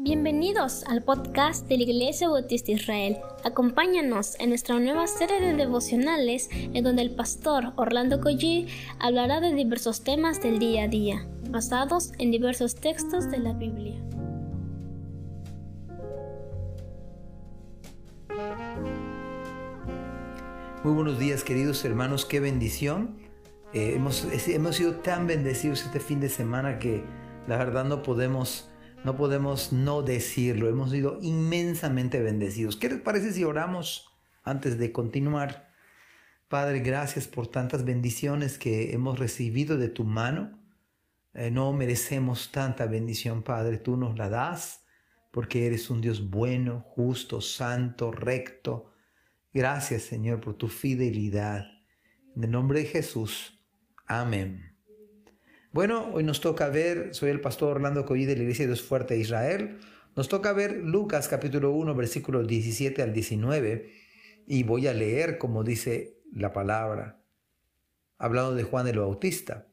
Bienvenidos al podcast de la Iglesia Bautista Israel. Acompáñanos en nuestra nueva serie de devocionales en donde el pastor Orlando Collie hablará de diversos temas del día a día, basados en diversos textos de la Biblia. Muy buenos días queridos hermanos, qué bendición. Eh, hemos, hemos sido tan bendecidos este fin de semana que la verdad no podemos no podemos no decirlo. Hemos sido inmensamente bendecidos. ¿Qué les parece si oramos antes de continuar? Padre, gracias por tantas bendiciones que hemos recibido de tu mano. Eh, no merecemos tanta bendición, Padre. Tú nos la das porque eres un Dios bueno, justo, santo, recto. Gracias, Señor, por tu fidelidad. En el nombre de Jesús. Amén. Bueno, hoy nos toca ver, soy el pastor Orlando Collí de la Iglesia de Dios Fuerte de Israel, nos toca ver Lucas capítulo 1, versículos 17 al 19, y voy a leer como dice la palabra, hablando de Juan el Bautista.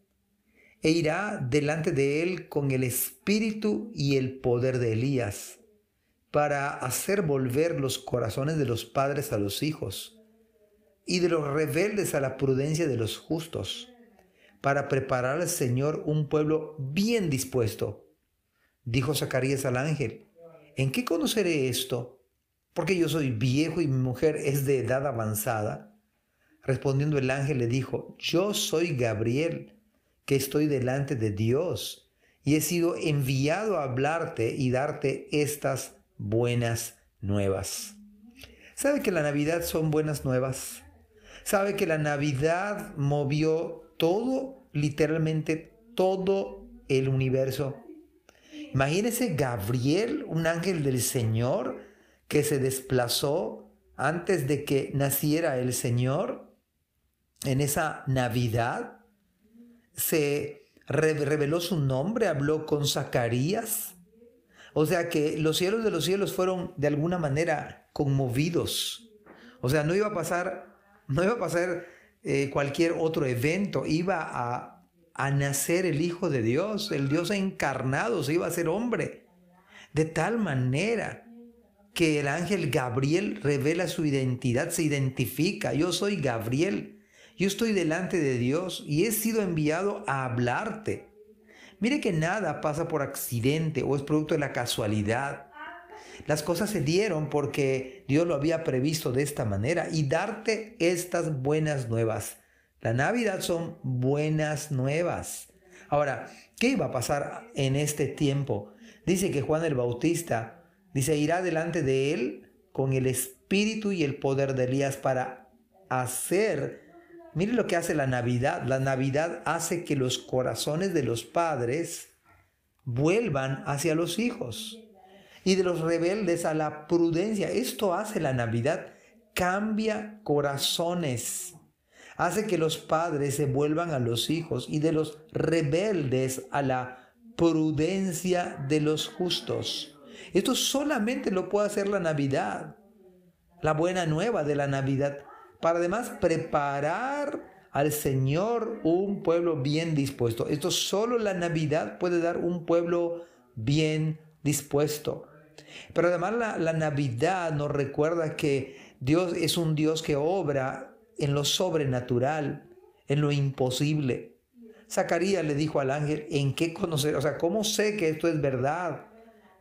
E irá delante de él con el espíritu y el poder de Elías, para hacer volver los corazones de los padres a los hijos, y de los rebeldes a la prudencia de los justos para preparar al Señor un pueblo bien dispuesto. Dijo Zacarías al ángel, ¿en qué conoceré esto? Porque yo soy viejo y mi mujer es de edad avanzada. Respondiendo el ángel le dijo, yo soy Gabriel, que estoy delante de Dios, y he sido enviado a hablarte y darte estas buenas nuevas. ¿Sabe que la Navidad son buenas nuevas? ¿Sabe que la Navidad movió todo, literalmente todo el universo. Imagínese Gabriel, un ángel del Señor, que se desplazó antes de que naciera el Señor en esa Navidad. Se reveló su nombre, habló con Zacarías. O sea que los cielos de los cielos fueron de alguna manera conmovidos. O sea, no iba a pasar, no iba a pasar eh, cualquier otro evento, iba a, a nacer el Hijo de Dios, el Dios encarnado, se iba a ser hombre. De tal manera que el ángel Gabriel revela su identidad, se identifica, yo soy Gabriel, yo estoy delante de Dios y he sido enviado a hablarte. Mire que nada pasa por accidente o es producto de la casualidad. Las cosas se dieron porque Dios lo había previsto de esta manera y darte estas buenas nuevas. La Navidad son buenas nuevas. Ahora, ¿qué iba a pasar en este tiempo? Dice que Juan el Bautista, dice, irá delante de él con el espíritu y el poder de Elías para hacer, mire lo que hace la Navidad. La Navidad hace que los corazones de los padres vuelvan hacia los hijos y de los rebeldes a la prudencia. Esto hace la Navidad, cambia corazones, hace que los padres se vuelvan a los hijos y de los rebeldes a la prudencia de los justos. Esto solamente lo puede hacer la Navidad, la buena nueva de la Navidad, para además preparar al Señor un pueblo bien dispuesto. Esto solo la Navidad puede dar un pueblo bien dispuesto. Pero además la, Navidad nos recuerda que Dios es un Dios que obra en lo sobrenatural, en lo imposible. Zacarías le dijo al ángel, ¿en qué conocer? O sea, ¿cómo sé que esto es verdad?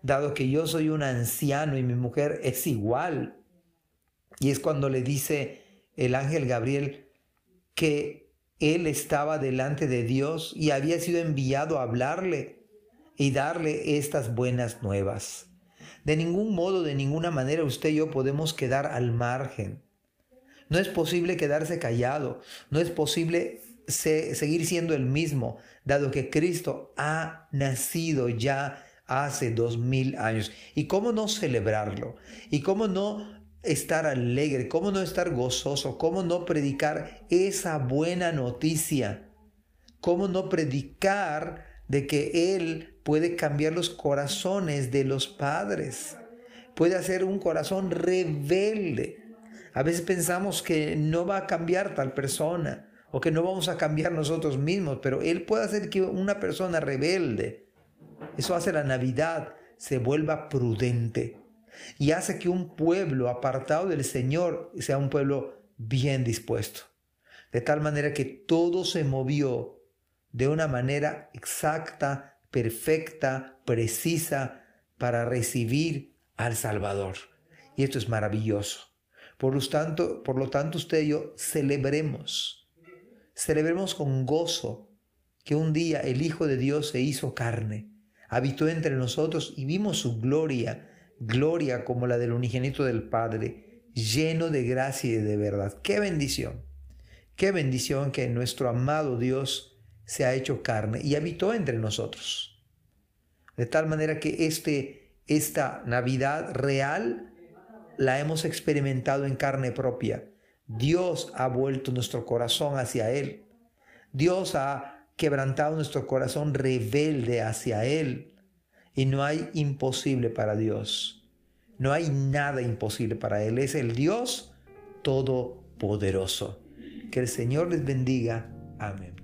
Dado que yo soy un anciano y mi mujer es igual. Y es cuando le dice el ángel Gabriel que él estaba delante de Dios y había sido enviado a hablarle y darle estas buenas nuevas. De ningún modo, de ninguna manera usted y yo podemos quedar al margen. No es posible quedarse callado, no es posible seguir siendo el mismo, dado que Cristo ha nacido ya hace dos mil años. ¿Y cómo no celebrarlo? ¿Y cómo no estar alegre? ¿Cómo no estar gozoso? ¿Cómo no predicar esa buena noticia? ¿Cómo no predicar de que Él puede cambiar los corazones de los padres, puede hacer un corazón rebelde. A veces pensamos que no va a cambiar tal persona o que no vamos a cambiar nosotros mismos, pero Él puede hacer que una persona rebelde, eso hace la Navidad, se vuelva prudente y hace que un pueblo apartado del Señor sea un pueblo bien dispuesto. De tal manera que todo se movió de una manera exacta, perfecta, precisa para recibir al Salvador. Y esto es maravilloso. Por lo tanto, por lo tanto usted y yo celebremos, celebremos con gozo que un día el Hijo de Dios se hizo carne, habitó entre nosotros y vimos su gloria, gloria como la del unigénito del Padre, lleno de gracia y de verdad. ¡Qué bendición! ¡Qué bendición que nuestro amado Dios se ha hecho carne y habitó entre nosotros! De tal manera que este, esta Navidad real la hemos experimentado en carne propia. Dios ha vuelto nuestro corazón hacia Él. Dios ha quebrantado nuestro corazón rebelde hacia Él. Y no hay imposible para Dios. No hay nada imposible para Él. Es el Dios todopoderoso. Que el Señor les bendiga. Amén.